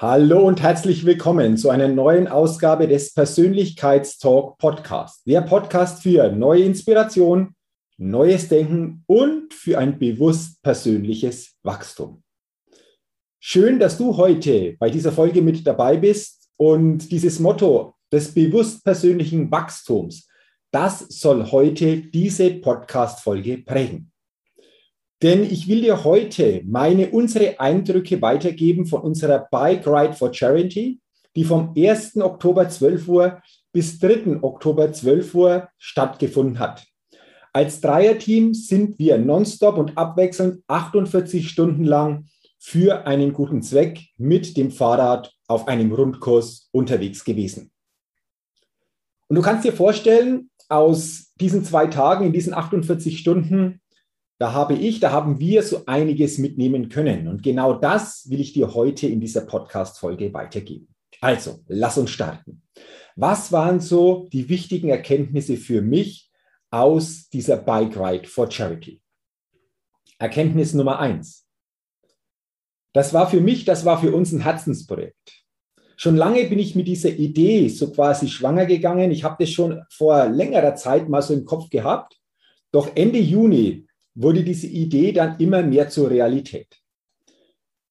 Hallo und herzlich willkommen zu einer neuen Ausgabe des Persönlichkeitstalk Podcast. Der Podcast für neue Inspiration, neues Denken und für ein bewusst persönliches Wachstum. Schön, dass du heute bei dieser Folge mit dabei bist und dieses Motto des bewusst persönlichen Wachstums, das soll heute diese Podcast-Folge prägen. Denn ich will dir heute meine, unsere Eindrücke weitergeben von unserer Bike Ride for Charity, die vom 1. Oktober 12 Uhr bis 3. Oktober 12 Uhr stattgefunden hat. Als Dreierteam sind wir nonstop und abwechselnd 48 Stunden lang für einen guten Zweck mit dem Fahrrad auf einem Rundkurs unterwegs gewesen. Und du kannst dir vorstellen, aus diesen zwei Tagen, in diesen 48 Stunden, da habe ich, da haben wir so einiges mitnehmen können. Und genau das will ich dir heute in dieser Podcast-Folge weitergeben. Also, lass uns starten. Was waren so die wichtigen Erkenntnisse für mich aus dieser Bike Ride for Charity? Erkenntnis Nummer eins. Das war für mich, das war für uns ein Herzensprojekt. Schon lange bin ich mit dieser Idee so quasi schwanger gegangen. Ich habe das schon vor längerer Zeit mal so im Kopf gehabt. Doch Ende Juni wurde diese Idee dann immer mehr zur Realität.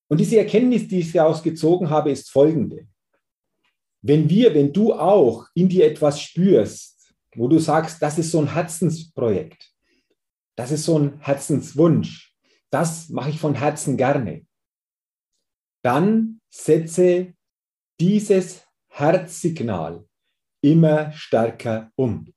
Und diese Erkenntnis, die ich daraus gezogen habe, ist folgende. Wenn wir, wenn du auch in dir etwas spürst, wo du sagst, das ist so ein Herzensprojekt, das ist so ein Herzenswunsch, das mache ich von Herzen gerne, dann setze dieses Herzsignal immer stärker um.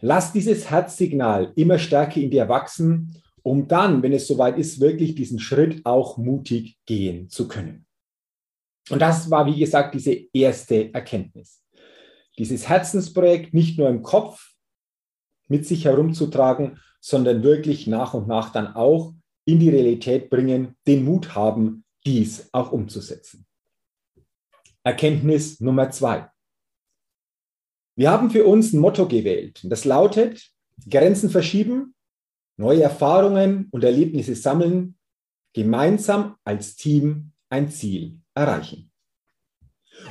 Lass dieses Herzsignal immer stärker in dir wachsen, um dann, wenn es soweit ist, wirklich diesen Schritt auch mutig gehen zu können. Und das war, wie gesagt, diese erste Erkenntnis. Dieses Herzensprojekt nicht nur im Kopf mit sich herumzutragen, sondern wirklich nach und nach dann auch in die Realität bringen, den Mut haben, dies auch umzusetzen. Erkenntnis Nummer zwei. Wir haben für uns ein Motto gewählt. Das lautet, Grenzen verschieben, neue Erfahrungen und Erlebnisse sammeln, gemeinsam als Team ein Ziel erreichen.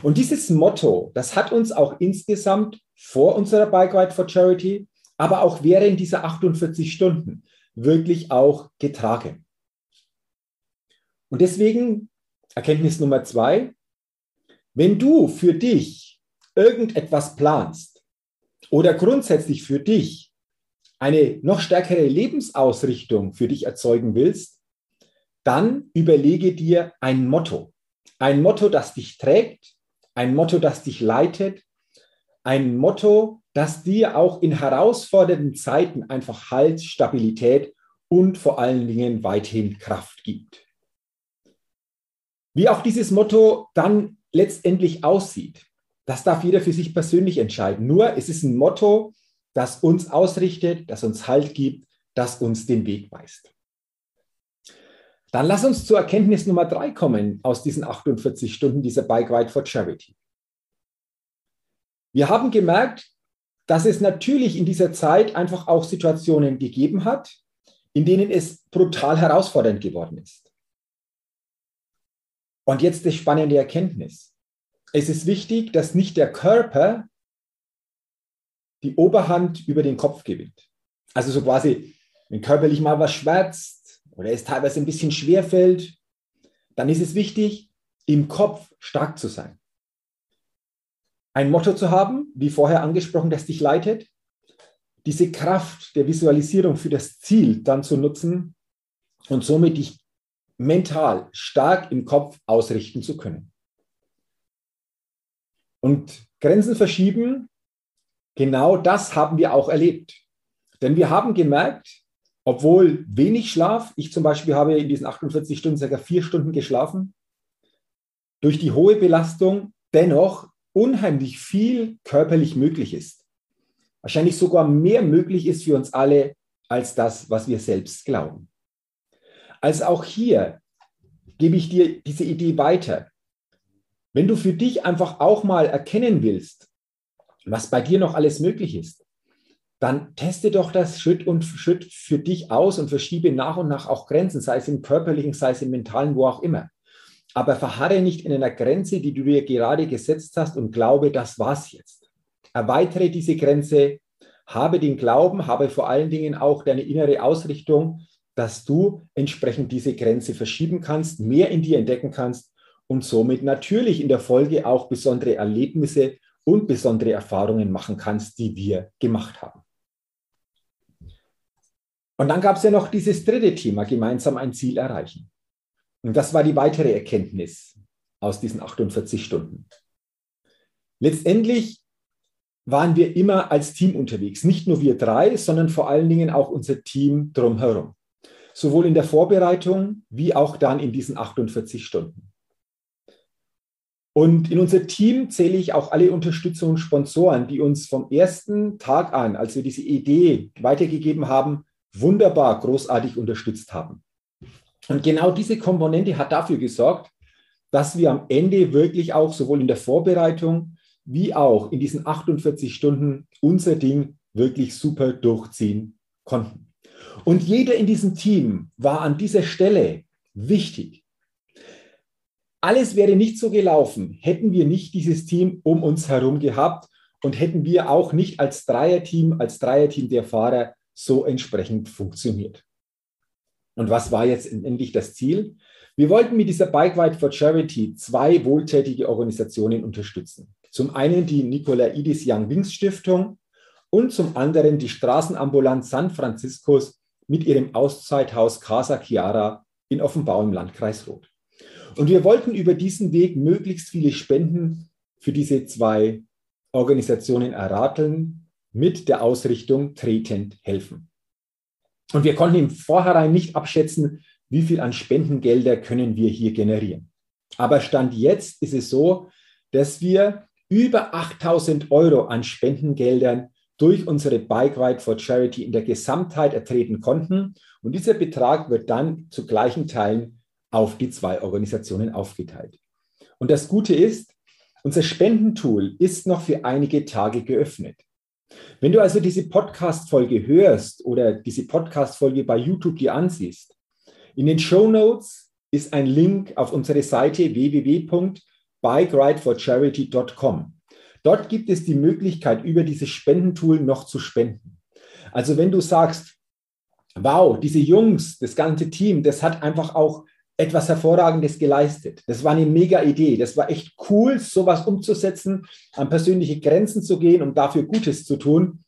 Und dieses Motto, das hat uns auch insgesamt vor unserer Bike Ride for Charity, aber auch während dieser 48 Stunden wirklich auch getragen. Und deswegen Erkenntnis Nummer zwei, wenn du für dich irgendetwas planst oder grundsätzlich für dich eine noch stärkere Lebensausrichtung für dich erzeugen willst, dann überlege dir ein Motto. Ein Motto, das dich trägt, ein Motto, das dich leitet, ein Motto, das dir auch in herausfordernden Zeiten einfach Halt, Stabilität und vor allen Dingen weithin Kraft gibt. Wie auch dieses Motto dann letztendlich aussieht, das darf jeder für sich persönlich entscheiden. Nur es ist ein Motto, das uns ausrichtet, das uns Halt gibt, das uns den Weg weist. Dann lass uns zur Erkenntnis Nummer drei kommen aus diesen 48 Stunden dieser Bike Ride for Charity. Wir haben gemerkt, dass es natürlich in dieser Zeit einfach auch Situationen gegeben hat, in denen es brutal herausfordernd geworden ist. Und jetzt die spannende Erkenntnis es ist wichtig, dass nicht der Körper die Oberhand über den Kopf gewinnt. Also so quasi, wenn körperlich mal was schmerzt oder es teilweise ein bisschen schwer fällt, dann ist es wichtig, im Kopf stark zu sein. ein Motto zu haben, wie vorher angesprochen, das dich leitet, diese Kraft der Visualisierung für das Ziel dann zu nutzen und somit dich mental stark im Kopf ausrichten zu können. Und Grenzen verschieben, genau das haben wir auch erlebt. Denn wir haben gemerkt, obwohl wenig Schlaf, ich zum Beispiel habe in diesen 48 Stunden circa vier Stunden geschlafen, durch die hohe Belastung dennoch unheimlich viel körperlich möglich ist. Wahrscheinlich sogar mehr möglich ist für uns alle als das, was wir selbst glauben. Also auch hier gebe ich dir diese Idee weiter. Wenn du für dich einfach auch mal erkennen willst, was bei dir noch alles möglich ist, dann teste doch das Schritt und Schritt für dich aus und verschiebe nach und nach auch Grenzen, sei es im körperlichen, sei es im mentalen, wo auch immer. Aber verharre nicht in einer Grenze, die du dir gerade gesetzt hast und glaube, das war's jetzt. Erweitere diese Grenze, habe den Glauben, habe vor allen Dingen auch deine innere Ausrichtung, dass du entsprechend diese Grenze verschieben kannst, mehr in dir entdecken kannst und somit natürlich in der Folge auch besondere Erlebnisse und besondere Erfahrungen machen kannst, die wir gemacht haben. Und dann gab es ja noch dieses dritte Thema, gemeinsam ein Ziel erreichen. Und das war die weitere Erkenntnis aus diesen 48 Stunden. Letztendlich waren wir immer als Team unterwegs. Nicht nur wir drei, sondern vor allen Dingen auch unser Team drumherum. Sowohl in der Vorbereitung wie auch dann in diesen 48 Stunden. Und in unser Team zähle ich auch alle Unterstützer und Sponsoren, die uns vom ersten Tag an, als wir diese Idee weitergegeben haben, wunderbar, großartig unterstützt haben. Und genau diese Komponente hat dafür gesorgt, dass wir am Ende wirklich auch sowohl in der Vorbereitung wie auch in diesen 48 Stunden unser Ding wirklich super durchziehen konnten. Und jeder in diesem Team war an dieser Stelle wichtig. Alles wäre nicht so gelaufen, hätten wir nicht dieses Team um uns herum gehabt und hätten wir auch nicht als Dreierteam, als Dreierteam der Fahrer so entsprechend funktioniert. Und was war jetzt endlich das Ziel? Wir wollten mit dieser Bike Ride for Charity zwei wohltätige Organisationen unterstützen. Zum einen die Nicolaidis Young Wings Stiftung und zum anderen die Straßenambulanz San Franciscos mit ihrem Auszeithaus Casa Chiara in Offenbau im Landkreis Roth. Und wir wollten über diesen Weg möglichst viele Spenden für diese zwei Organisationen errateln, mit der Ausrichtung tretend helfen. Und wir konnten im Vorhinein nicht abschätzen, wie viel an Spendengelder können wir hier generieren. Aber Stand jetzt ist es so, dass wir über 8000 Euro an Spendengeldern durch unsere Bike Ride for Charity in der Gesamtheit ertreten konnten. Und dieser Betrag wird dann zu gleichen Teilen auf die zwei Organisationen aufgeteilt. Und das Gute ist, unser Spendentool ist noch für einige Tage geöffnet. Wenn du also diese Podcast-Folge hörst oder diese Podcast-Folge bei YouTube dir ansiehst, in den Show Notes ist ein Link auf unsere Seite www.bikerideforcharity.com. Dort gibt es die Möglichkeit, über dieses Spendentool noch zu spenden. Also wenn du sagst, wow, diese Jungs, das ganze Team, das hat einfach auch etwas Hervorragendes geleistet. Das war eine mega Idee. Das war echt cool, sowas umzusetzen, an persönliche Grenzen zu gehen, um dafür Gutes zu tun.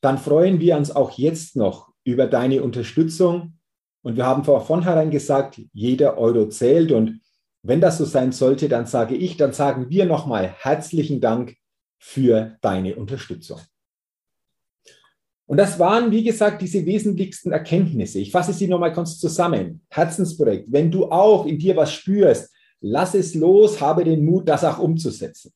Dann freuen wir uns auch jetzt noch über deine Unterstützung. Und wir haben von vornherein gesagt, jeder Euro zählt. Und wenn das so sein sollte, dann sage ich, dann sagen wir nochmal herzlichen Dank für deine Unterstützung. Und das waren, wie gesagt, diese wesentlichsten Erkenntnisse. Ich fasse sie nochmal kurz zusammen. Herzensprojekt. Wenn du auch in dir was spürst, lass es los, habe den Mut, das auch umzusetzen.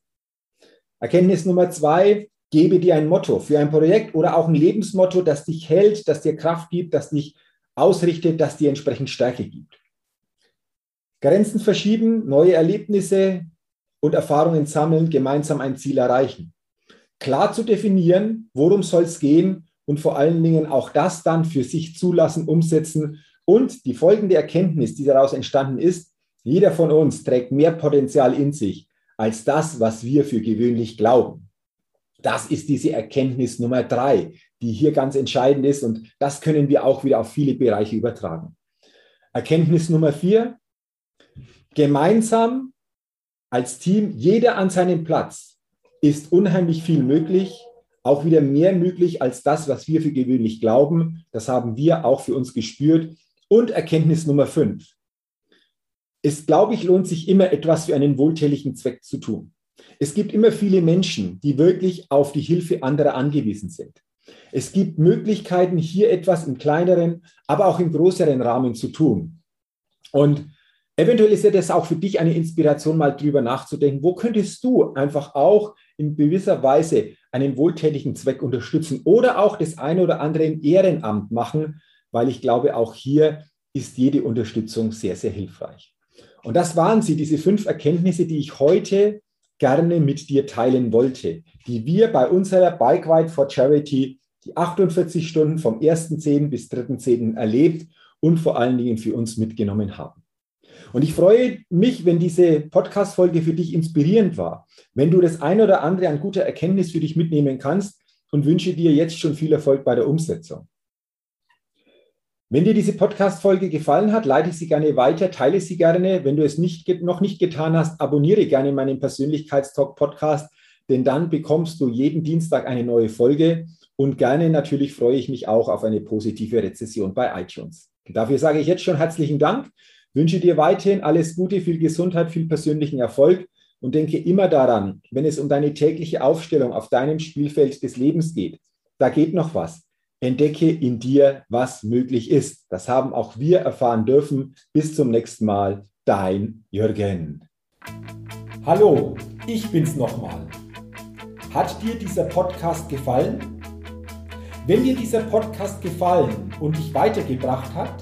Erkenntnis Nummer zwei, gebe dir ein Motto für ein Projekt oder auch ein Lebensmotto, das dich hält, das dir Kraft gibt, das dich ausrichtet, das dir entsprechend Stärke gibt. Grenzen verschieben, neue Erlebnisse und Erfahrungen sammeln, gemeinsam ein Ziel erreichen. Klar zu definieren, worum soll es gehen und vor allen Dingen auch das dann für sich zulassen, umsetzen. Und die folgende Erkenntnis, die daraus entstanden ist, jeder von uns trägt mehr Potenzial in sich als das, was wir für gewöhnlich glauben. Das ist diese Erkenntnis Nummer drei, die hier ganz entscheidend ist und das können wir auch wieder auf viele Bereiche übertragen. Erkenntnis Nummer vier, gemeinsam als Team, jeder an seinem Platz, ist unheimlich viel möglich, auch wieder mehr möglich als das, was wir für gewöhnlich glauben. Das haben wir auch für uns gespürt. Und Erkenntnis Nummer fünf. Es, glaube ich, lohnt sich immer etwas für einen wohltätigen Zweck zu tun. Es gibt immer viele Menschen, die wirklich auf die Hilfe anderer angewiesen sind. Es gibt Möglichkeiten, hier etwas im kleineren, aber auch im größeren Rahmen zu tun. Und eventuell ist ja das auch für dich eine Inspiration, mal drüber nachzudenken, wo könntest du einfach auch in gewisser Weise einen wohltätigen Zweck unterstützen oder auch das eine oder andere im Ehrenamt machen, weil ich glaube, auch hier ist jede Unterstützung sehr, sehr hilfreich. Und das waren sie, diese fünf Erkenntnisse, die ich heute gerne mit dir teilen wollte, die wir bei unserer Bike Ride for Charity die 48 Stunden vom 1.10. bis 3.10. erlebt und vor allen Dingen für uns mitgenommen haben. Und ich freue mich, wenn diese Podcast-Folge für dich inspirierend war, wenn du das eine oder andere an guter Erkenntnis für dich mitnehmen kannst und wünsche dir jetzt schon viel Erfolg bei der Umsetzung. Wenn dir diese Podcast-Folge gefallen hat, leite sie gerne weiter, teile sie gerne. Wenn du es nicht, noch nicht getan hast, abonniere gerne meinen Persönlichkeitstalk-Podcast, denn dann bekommst du jeden Dienstag eine neue Folge und gerne natürlich freue ich mich auch auf eine positive Rezession bei iTunes. Dafür sage ich jetzt schon herzlichen Dank, wünsche dir weiterhin alles Gute, viel Gesundheit, viel persönlichen Erfolg und denke immer daran, wenn es um deine tägliche Aufstellung auf deinem Spielfeld des Lebens geht, da geht noch was. Entdecke in dir, was möglich ist. Das haben auch wir erfahren dürfen. Bis zum nächsten Mal, dein Jürgen. Hallo, ich bin's nochmal. Hat dir dieser Podcast gefallen? Wenn dir dieser Podcast gefallen und dich weitergebracht hat,